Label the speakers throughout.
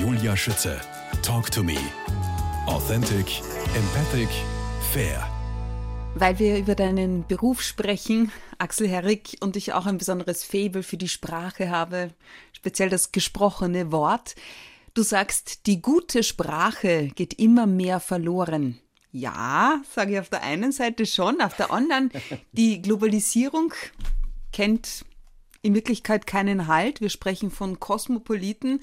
Speaker 1: Julia Schütze. Talk to me. Authentic, empathic, fair.
Speaker 2: Weil wir über deinen Beruf sprechen, Axel Herrig, und ich auch ein besonderes Faible für die Sprache habe, speziell das gesprochene Wort. Du sagst, die gute Sprache geht immer mehr verloren. Ja, sage ich auf der einen Seite schon, auf der anderen, die Globalisierung kennt in Wirklichkeit keinen Halt. Wir sprechen von Kosmopoliten.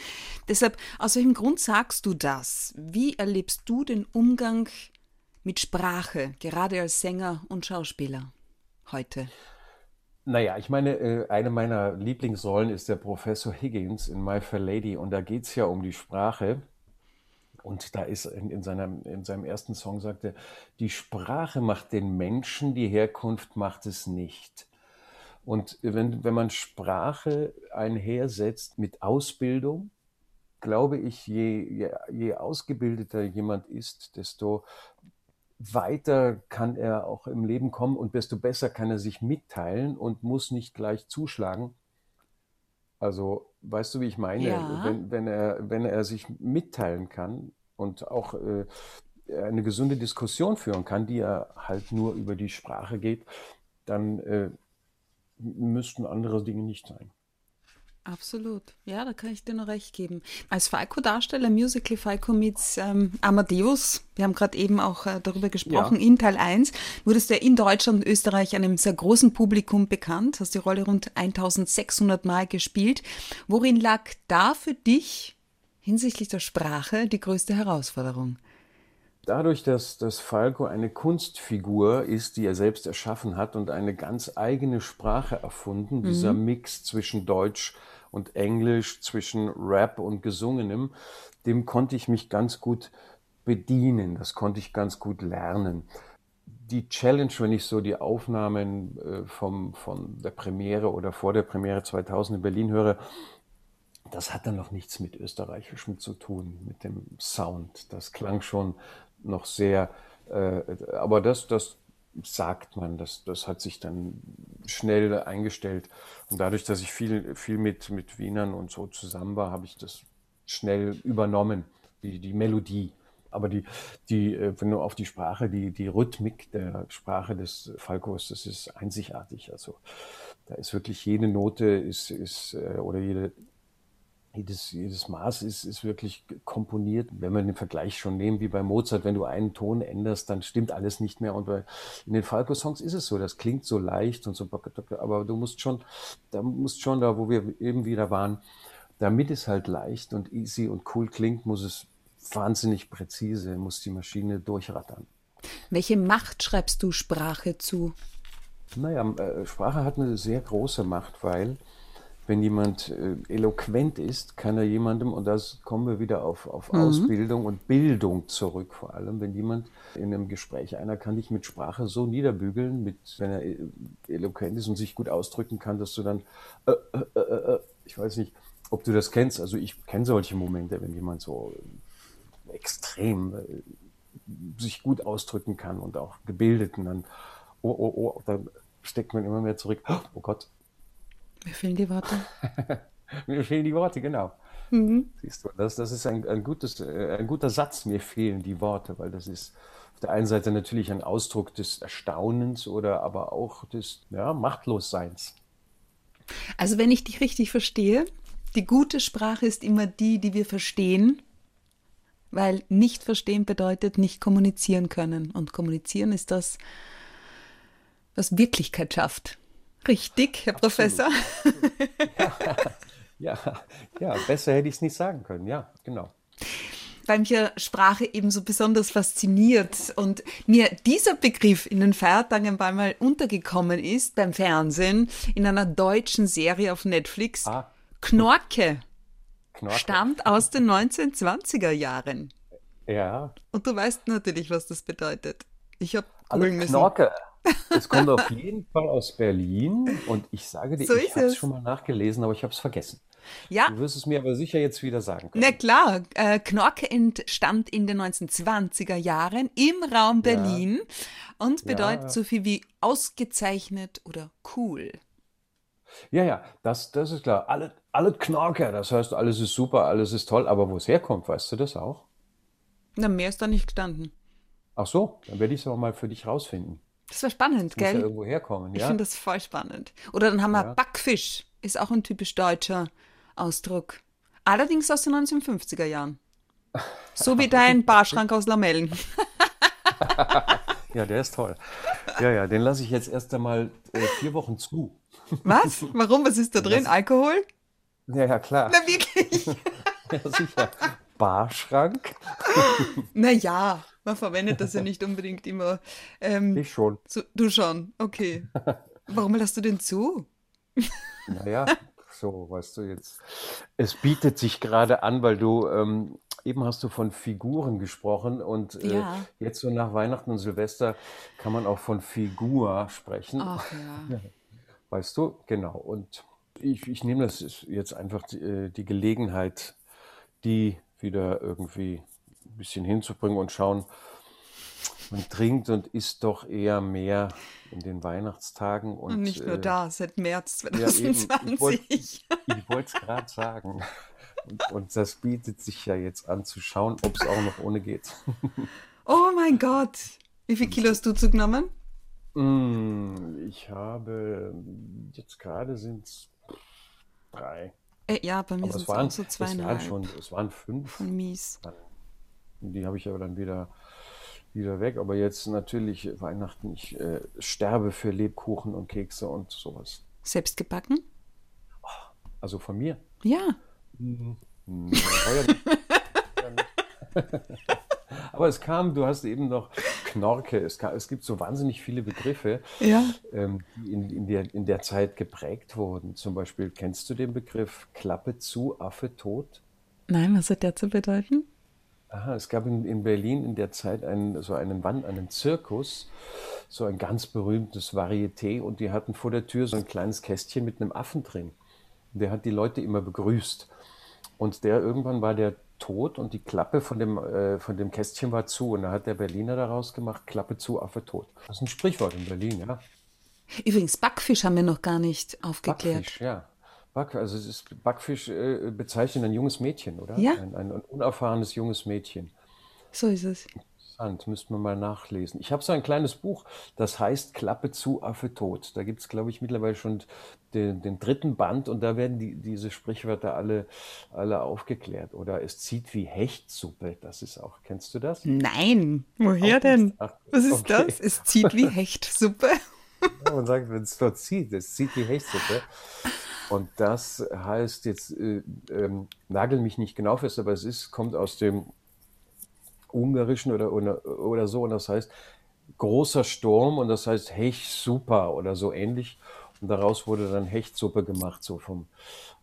Speaker 2: Deshalb, aus welchem Grund sagst du das? Wie erlebst du den Umgang mit Sprache, gerade als Sänger und Schauspieler heute?
Speaker 3: Naja, ich meine, äh, eine meiner Lieblingsrollen ist der Professor Higgins in My Fair Lady und da geht es ja um die Sprache. Und da ist in, in, seinem, in seinem ersten Song sagt er, die Sprache macht den Menschen, die Herkunft macht es nicht. Und wenn, wenn man Sprache einhersetzt mit Ausbildung, glaube ich, je, je, je ausgebildeter jemand ist, desto weiter kann er auch im Leben kommen und desto besser kann er sich mitteilen und muss nicht gleich zuschlagen. Also, weißt du, wie ich meine? Ja. Wenn, wenn, er, wenn er sich mitteilen kann und auch äh, eine gesunde Diskussion führen kann, die er halt nur über die Sprache geht, dann äh, müssten andere Dinge nicht sein.
Speaker 2: Absolut. Ja, da kann ich dir nur recht geben. Als Falco-Darsteller, Musical Falco meets ähm, Amadeus, wir haben gerade eben auch äh, darüber gesprochen, ja. in Teil 1, wurdest du ja in Deutschland und Österreich einem sehr großen Publikum bekannt, hast die Rolle rund 1600 Mal gespielt. Worin lag da für dich hinsichtlich der Sprache die größte Herausforderung?
Speaker 3: Dadurch, dass, dass Falco eine Kunstfigur ist, die er selbst erschaffen hat und eine ganz eigene Sprache erfunden, mhm. dieser Mix zwischen Deutsch und Englisch, zwischen Rap und Gesungenem, dem konnte ich mich ganz gut bedienen, das konnte ich ganz gut lernen. Die Challenge, wenn ich so die Aufnahmen äh, vom, von der Premiere oder vor der Premiere 2000 in Berlin höre, das hat dann noch nichts mit Österreichischem zu tun, mit dem Sound. Das klang schon noch sehr, äh, aber das, das sagt man, das, das hat sich dann schnell eingestellt. Und dadurch, dass ich viel, viel mit, mit Wienern und so zusammen war, habe ich das schnell übernommen, die, die Melodie. Aber die, die, äh, wenn du auf die Sprache, die, die Rhythmik der Sprache des Falkos, das ist einzigartig. Also da ist wirklich jede Note ist, ist äh, oder jede jedes, jedes Maß ist, ist wirklich komponiert. Wenn wir den Vergleich schon nehmen, wie bei Mozart, wenn du einen Ton änderst, dann stimmt alles nicht mehr. Und bei, in den Falco-Songs ist es so, das klingt so leicht und so, aber du musst schon, da musst schon da, wo wir eben wieder waren, damit es halt leicht und easy und cool klingt, muss es wahnsinnig präzise, muss die Maschine durchrattern.
Speaker 2: Welche Macht schreibst du Sprache zu?
Speaker 3: Naja, äh, Sprache hat eine sehr große Macht, weil wenn jemand äh, eloquent ist, kann er jemandem, und das kommen wir wieder auf, auf mhm. Ausbildung und Bildung zurück, vor allem, wenn jemand in einem Gespräch, einer kann dich mit Sprache so niederbügeln, mit, wenn er äh, eloquent ist und sich gut ausdrücken kann, dass du dann, äh, äh, äh, äh ich weiß nicht, ob du das kennst, also ich kenne solche Momente, wenn jemand so extrem sich gut ausdrücken kann und auch gebildet und dann, oh, oh, oh, dann steckt man immer mehr zurück, oh Gott,
Speaker 2: mir fehlen die Worte.
Speaker 3: mir fehlen die Worte, genau. Mhm. Siehst du, das, das ist ein, ein, gutes, äh, ein guter Satz, mir fehlen die Worte, weil das ist auf der einen Seite natürlich ein Ausdruck des Erstaunens oder aber auch des ja, Machtlosseins.
Speaker 2: Also wenn ich dich richtig verstehe, die gute Sprache ist immer die, die wir verstehen, weil nicht verstehen bedeutet nicht kommunizieren können. Und kommunizieren ist das, was Wirklichkeit schafft. Richtig, Herr Absolut. Professor.
Speaker 3: Ja, ja, ja, besser hätte ich es nicht sagen können. Ja, genau
Speaker 2: weil mich ja Sprache eben so besonders fasziniert und mir dieser Begriff in den Feiertagen ein paar Mal untergekommen ist beim Fernsehen in einer deutschen Serie auf Netflix. Ah. Knorke. Knorke. Stammt aus den 1920er Jahren.
Speaker 3: Ja.
Speaker 2: Und du weißt natürlich, was das bedeutet. Ich habe googeln
Speaker 3: müssen. Es kommt auf jeden Fall aus Berlin und ich sage dir, so ich habe es schon mal nachgelesen, aber ich habe es vergessen. Ja. Du wirst es mir aber sicher jetzt wieder sagen können.
Speaker 2: Na klar, äh, Knorke entstammt in den 1920er Jahren im Raum Berlin ja. und bedeutet ja. so viel wie ausgezeichnet oder cool.
Speaker 3: Ja, ja, das, das ist klar. Alle, alles Knorke, das heißt, alles ist super, alles ist toll, aber wo es herkommt, weißt du das auch?
Speaker 2: Na, mehr ist da nicht gestanden.
Speaker 3: Ach so, dann werde ich es aber mal für dich rausfinden.
Speaker 2: Das wäre spannend,
Speaker 3: Muss ja
Speaker 2: gell?
Speaker 3: irgendwo herkommen,
Speaker 2: Ich
Speaker 3: ja?
Speaker 2: finde das voll spannend. Oder dann haben wir
Speaker 3: Ja.
Speaker 2: Backfisch, ist auch ein typisch deutscher Ausdruck. Allerdings aus den 1950er Jahren. So wie dein Barschrank aus Lamellen.
Speaker 3: Ja, der ist toll. Ja, ja, den lasse ich jetzt erst einmal äh, vier Wochen zu.
Speaker 2: Was? Warum? Was ist da drin? Alkohol?
Speaker 3: Ja, ja, klar.
Speaker 2: Na wirklich?
Speaker 3: Ja, sicher. Barschrank?
Speaker 2: Naja, man verwendet das ja nicht unbedingt immer. Ähm,
Speaker 3: Ich schon.
Speaker 2: so, du schon, okay. Warum lässt du den zu?
Speaker 3: Naja, so, weißt du jetzt. Es bietet sich gerade an, weil du, ähm, eben hast du von Figuren gesprochen und äh,
Speaker 2: Ja.
Speaker 3: jetzt so nach Weihnachten und Silvester kann man auch von Figur sprechen.
Speaker 2: Ach ja.
Speaker 3: Weißt du? Genau. Und ich, ich nehme das jetzt einfach die, äh, die Gelegenheit, die wieder irgendwie ein bisschen hinzubringen und schauen, man trinkt und isst doch eher mehr in den Weihnachtstagen. Und,
Speaker 2: Und nicht nur
Speaker 3: äh,
Speaker 2: da, seit März
Speaker 3: ja, eben. Ich
Speaker 2: 2020.
Speaker 3: wollte ich wollte es gerade sagen. Und, und das bietet sich ja jetzt an zu schauen, ob es auch noch ohne geht.
Speaker 2: Oh mein Gott. Wie viel Kilo hast du zugenommen?
Speaker 3: Mm, Ich habe, jetzt gerade sind es drei.
Speaker 2: Äh, ja, bei mir sind
Speaker 3: es
Speaker 2: auch so
Speaker 3: es waren
Speaker 2: zweieinhalb.
Speaker 3: schon, es waren fünf.
Speaker 2: Voll mies.
Speaker 3: Die habe ich aber dann wieder, wieder weg. Aber jetzt natürlich Weihnachten, ich äh, sterbe für Lebkuchen und Kekse und sowas.
Speaker 2: Selbst gebacken?
Speaker 3: Also von mir.
Speaker 2: Ja.
Speaker 3: Hm. Ja, nicht. Aber es kam, du hast eben noch Knorke. Es, kam, es gibt so wahnsinnig viele Begriffe,
Speaker 2: Ja.
Speaker 3: ähm, die in, in, der, in der Zeit geprägt wurden. Zum Beispiel, kennst du den Begriff Klappe zu, Affe tot?
Speaker 2: Nein, was hat der zu bedeuten?
Speaker 3: Aha, es gab in, in Berlin in der Zeit einen, so einen Wand, einen Zirkus, so ein ganz berühmtes Varieté und die hatten vor der Tür so ein kleines Kästchen mit einem Affen drin. Der hat die Leute immer begrüßt. Und der irgendwann war der tot und die Klappe von dem, äh, von dem Kästchen war zu. Und da hat der Berliner daraus gemacht, Klappe zu, Affe tot. Das ist ein Sprichwort in Berlin, ja.
Speaker 2: Übrigens, Backfisch haben wir noch gar nicht aufgeklärt.
Speaker 3: Backfisch, ja. Back, also ist, Backfisch äh, bezeichnet ein junges Mädchen, oder?
Speaker 2: Ja.
Speaker 3: Ein, ein, ein unerfahrenes junges Mädchen.
Speaker 2: So ist es.
Speaker 3: Interessant, müsste man mal nachlesen. Ich habe so ein kleines Buch, das heißt Klappe zu, Affe tot. Da gibt es, glaube ich, mittlerweile schon den, den dritten Band und da werden die, diese Sprichwörter alle, alle aufgeklärt. Oder es zieht wie Hechtsuppe, das ist auch, kennst du das?
Speaker 2: Nein. Woher
Speaker 3: Auch
Speaker 2: denn?
Speaker 3: Ach,
Speaker 2: Was ist
Speaker 3: okay.
Speaker 2: das? Es zieht wie Hechtsuppe.
Speaker 3: Ja, man sagt, wenn es dort zieht, es zieht wie Hechtsuppe. Und das heißt jetzt, äh, ähm, nagel mich nicht genau fest, aber es ist, kommt aus dem Ungarischen oder, oder, oder so und das heißt großer Sturm und das heißt Hech super oder so ähnlich. Und daraus wurde dann Hechtsuppe gemacht, so vom,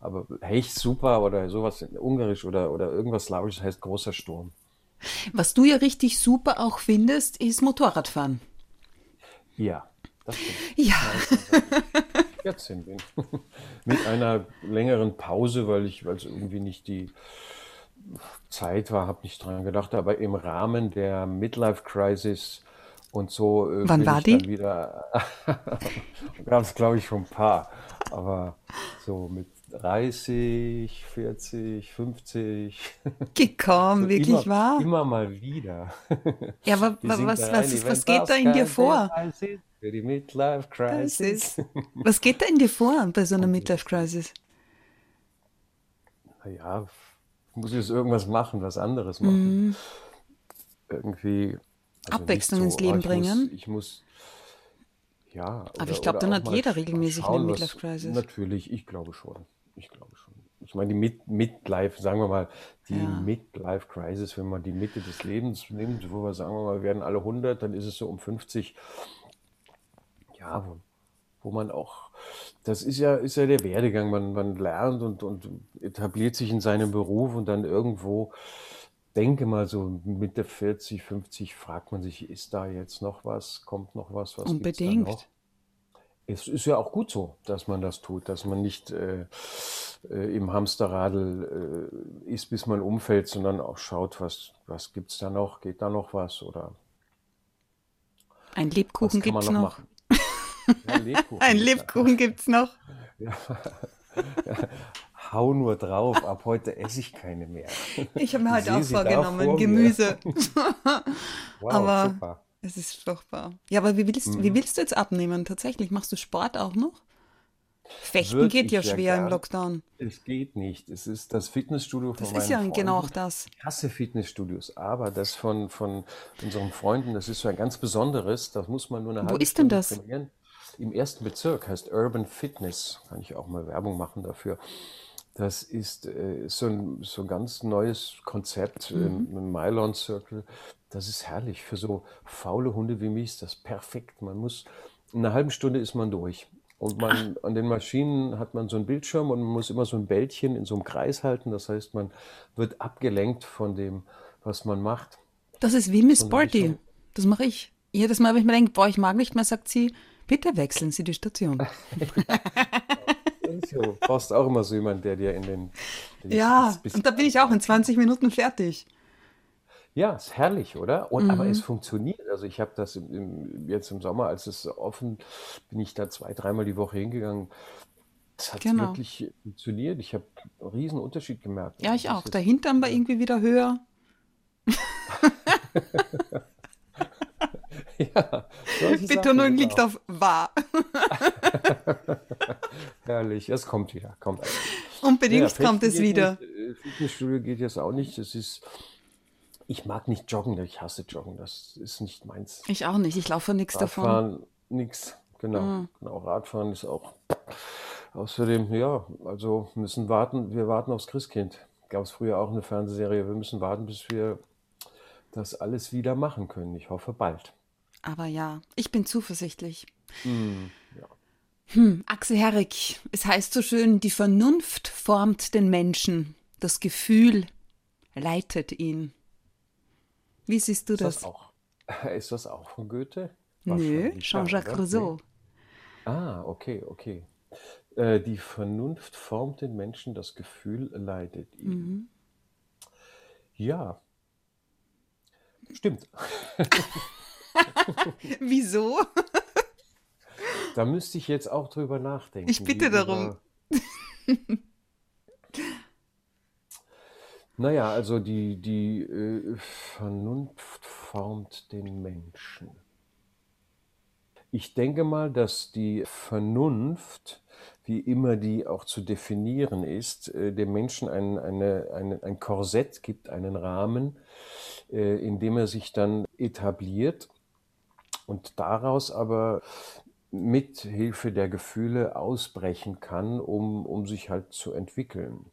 Speaker 3: aber Hecht super oder sowas in Ungarisch oder, oder irgendwas Slawisches heißt großer Sturm.
Speaker 2: Was du ja richtig super auch findest, ist Motorradfahren.
Speaker 3: Ja, das
Speaker 2: Ja.
Speaker 3: 14 bin. Mit einer längeren Pause, weil ich, weil es irgendwie nicht die Zeit war, habe nicht dran gedacht, aber im Rahmen der Midlife Crisis und so äh,
Speaker 2: Wann
Speaker 3: bin
Speaker 2: war
Speaker 3: ich
Speaker 2: die?
Speaker 3: dann wieder, gab es glaube ich schon ein paar, aber so mit 30, 40, 50,
Speaker 2: Gekommen,
Speaker 3: so
Speaker 2: wirklich
Speaker 3: immer,
Speaker 2: wahr?
Speaker 3: immer mal wieder.
Speaker 2: Ja, aber was, was,
Speaker 3: rein, wenn
Speaker 2: was geht da in dir vor?
Speaker 3: Für die Midlife Crisis.
Speaker 2: was geht da in dir vor bei so einer Midlife Crisis?
Speaker 3: Naja, ich muss jetzt irgendwas machen, was anderes machen. Irgendwie. also
Speaker 2: Abwechslung ins
Speaker 3: oh,
Speaker 2: Leben
Speaker 3: ich
Speaker 2: bringen.
Speaker 3: Muss, ich muss. Ja.
Speaker 2: Aber
Speaker 3: oder-
Speaker 2: ich glaube, dann hat jeder regelmäßig
Speaker 3: schauen,
Speaker 2: eine
Speaker 3: was-
Speaker 2: Midlife Crisis.
Speaker 3: Natürlich, ich glaube schon. Ich glaube schon. Ich meine, die Mid Midlife, sagen wir mal, die
Speaker 2: Ja.
Speaker 3: Midlife Crisis, wenn man die Mitte des Lebens nimmt, wo wir sagen wir mal, werden alle 100, dann ist es so um 50. Ja, wo, wo man auch, das ist ja, ist ja der Werdegang. Man, man lernt und, und etabliert sich in seinem Beruf und dann irgendwo, denke mal so Mitte 40, 50, fragt man sich, ist da jetzt noch was? Kommt noch was? Was
Speaker 2: Unbedingt.
Speaker 3: noch? Es ist ja auch gut so, dass man das tut, dass man nicht äh, äh, im Hamsterradl äh, ist, bis man umfällt, sondern auch schaut, was, was gibt's da noch? Geht da noch was? Oder
Speaker 2: Ein Lebkuchen
Speaker 3: man
Speaker 2: gibt's
Speaker 3: noch
Speaker 2: noch.
Speaker 3: Ja, Lebkuchen.
Speaker 2: Ein
Speaker 3: ja.
Speaker 2: Lebkuchen gibt's noch.
Speaker 3: hau nur drauf, ab heute esse ich keine mehr.
Speaker 2: Ich habe mir heute auch
Speaker 3: sie da
Speaker 2: vorgenommen,
Speaker 3: vor.
Speaker 2: Gemüse.
Speaker 3: Wow,
Speaker 2: aber
Speaker 3: super.
Speaker 2: Es ist furchtbar. Ja, aber wie willst,
Speaker 3: Mhm.
Speaker 2: wie willst du jetzt abnehmen? Tatsächlich, machst du Sport auch noch? Fechten
Speaker 3: Würd
Speaker 2: geht ja
Speaker 3: ja
Speaker 2: schwer im
Speaker 3: gern.
Speaker 2: Lockdown.
Speaker 3: Es geht nicht. Es ist das Fitnessstudio von
Speaker 2: Das ist ja
Speaker 3: Freunden.
Speaker 2: genau auch das.
Speaker 3: Ich hasse Fitnessstudios, aber das von, von unseren Freunden, das ist so ein ganz besonderes. Das muss man nur eine
Speaker 2: Wo
Speaker 3: halbe
Speaker 2: ist denn
Speaker 3: Stunde
Speaker 2: das?
Speaker 3: trainieren. Im ersten Bezirk heißt Urban Fitness. Kann ich auch mal Werbung machen dafür. Das ist äh, so, ein, so ein ganz neues Konzept
Speaker 2: Mhm.
Speaker 3: im, im Mylon Circle. Das ist herrlich. Für so faule Hunde wie mich ist das perfekt. Man muss, in einer halben Stunde ist man durch. Und man, an den Maschinen hat man so einen Bildschirm und man muss immer so ein Bällchen in so einem Kreis halten. Das heißt, man wird abgelenkt von dem, was man macht.
Speaker 2: Das ist wie Miss Sporty. Das mache ich. Jedes Mal, wenn ich mir denke, boah, ich mag nicht mehr, sagt sie, bitte wechseln Sie die Station.
Speaker 3: Du brauchst auch immer so jemanden, der dir in den. den
Speaker 2: ja, und da bin ich auch in 20 Minuten fertig.
Speaker 3: Ja, ist herrlich, oder? Und, Aber
Speaker 2: Mhm.
Speaker 3: es funktioniert. Also ich habe das im, im, jetzt im Sommer, als es offen, bin ich da zwei, dreimal die Woche hingegangen. Es hat
Speaker 2: Genau.
Speaker 3: wirklich funktioniert. Ich habe einen riesen Unterschied gemerkt.
Speaker 2: Ja, ich
Speaker 3: Also
Speaker 2: auch.
Speaker 3: das
Speaker 2: Der
Speaker 3: ist-
Speaker 2: Hintern war irgendwie wieder höher.
Speaker 3: Ja, solche
Speaker 2: Betonung
Speaker 3: Sachen,
Speaker 2: liegt
Speaker 3: genau.
Speaker 2: auf wahr.
Speaker 3: Herrlich, es kommt wieder, kommt eigentlich.
Speaker 2: Unbedingt
Speaker 3: Fechten
Speaker 2: kommt es
Speaker 3: geht
Speaker 2: wieder.
Speaker 3: Nicht, äh, Fitnessstudio geht jetzt auch nicht. Das ist, ich mag nicht joggen, ich hasse joggen. Das ist nicht meins.
Speaker 2: Ich auch nicht. Ich laufe nichts davon.
Speaker 3: Radfahren, nix. Genau,
Speaker 2: Mhm.
Speaker 3: genau. Radfahren ist auch. Außerdem, ja, also müssen warten. Wir warten aufs Christkind. Gab es früher auch eine Fernsehserie. Wir müssen warten, bis wir das alles wieder machen können. Ich hoffe bald.
Speaker 2: Aber ja, ich bin zuversichtlich.
Speaker 3: Hm, ja.
Speaker 2: Hm, Axel Herrig, es heißt so schön, die Vernunft formt den Menschen, das Gefühl leitet ihn. Wie siehst du
Speaker 3: Ist das
Speaker 2: das?
Speaker 3: auch? Ist das auch von Goethe?
Speaker 2: Nö, Jean-Jacques? Rousseau.
Speaker 3: Ah, okay, okay. Äh, die Vernunft formt den Menschen, das Gefühl leitet ihn.
Speaker 2: Mhm.
Speaker 3: Ja, stimmt.
Speaker 2: Wieso?
Speaker 3: Da müsste ich jetzt auch drüber nachdenken.
Speaker 2: Ich bitte darum.
Speaker 3: Naja, also die, die äh, Vernunft formt den Menschen. Ich denke mal, dass die Vernunft, wie immer die auch zu definieren ist, äh, dem Menschen ein, eine, eine, ein Korsett gibt, einen Rahmen, äh, in dem er sich dann etabliert und daraus aber mit Hilfe der Gefühle ausbrechen kann, um, um sich halt zu entwickeln.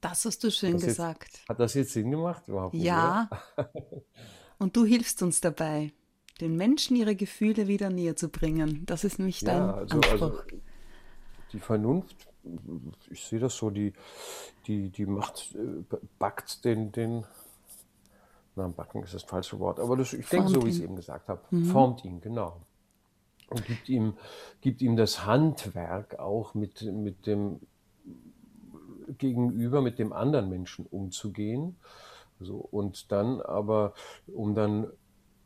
Speaker 2: Das hast du schön
Speaker 3: jetzt-
Speaker 2: gesagt.
Speaker 3: Hat das jetzt Sinn gemacht überhaupt?
Speaker 2: Ja. Und du hilfst uns dabei, den Menschen ihre Gefühle wieder näher zu bringen. Das ist nämlich dein
Speaker 3: Ja, also,
Speaker 2: Anspruch.
Speaker 3: also die Vernunft, ich sehe das so, die, die, die macht, äh, backt den, den, na, backen ist das falsche Wort, aber das, ich denke so, wie ich es eben gesagt habe, formt ihn, genau. Und gibt ihm, gibt ihm das Handwerk auch mit, mit dem Gegenüber, mit dem anderen Menschen umzugehen. So, und dann aber, um dann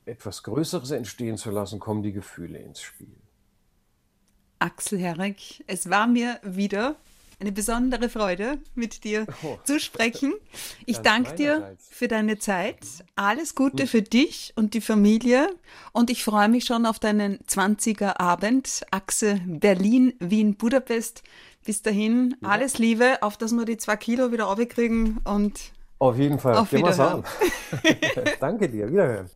Speaker 3: etwas Größeres entstehen zu lassen, kommen die Gefühle ins Spiel.
Speaker 2: Axel Herrig, es war mir wieder eine besondere Freude, mit dir
Speaker 3: Oh.
Speaker 2: zu sprechen. Ich danke dir für deine Zeit. Alles Gute für dich und die Familie. Und ich freue mich schon auf deinen 20er Abend. Achse Berlin, Wien, Budapest. Bis dahin, alles Liebe, auf dass wir die zwei Kilo wieder aufkriegen und
Speaker 3: Auf jeden Fall.
Speaker 2: Auf
Speaker 3: Gehen
Speaker 2: Wiederhören.
Speaker 3: an. Danke dir. Wiederhören.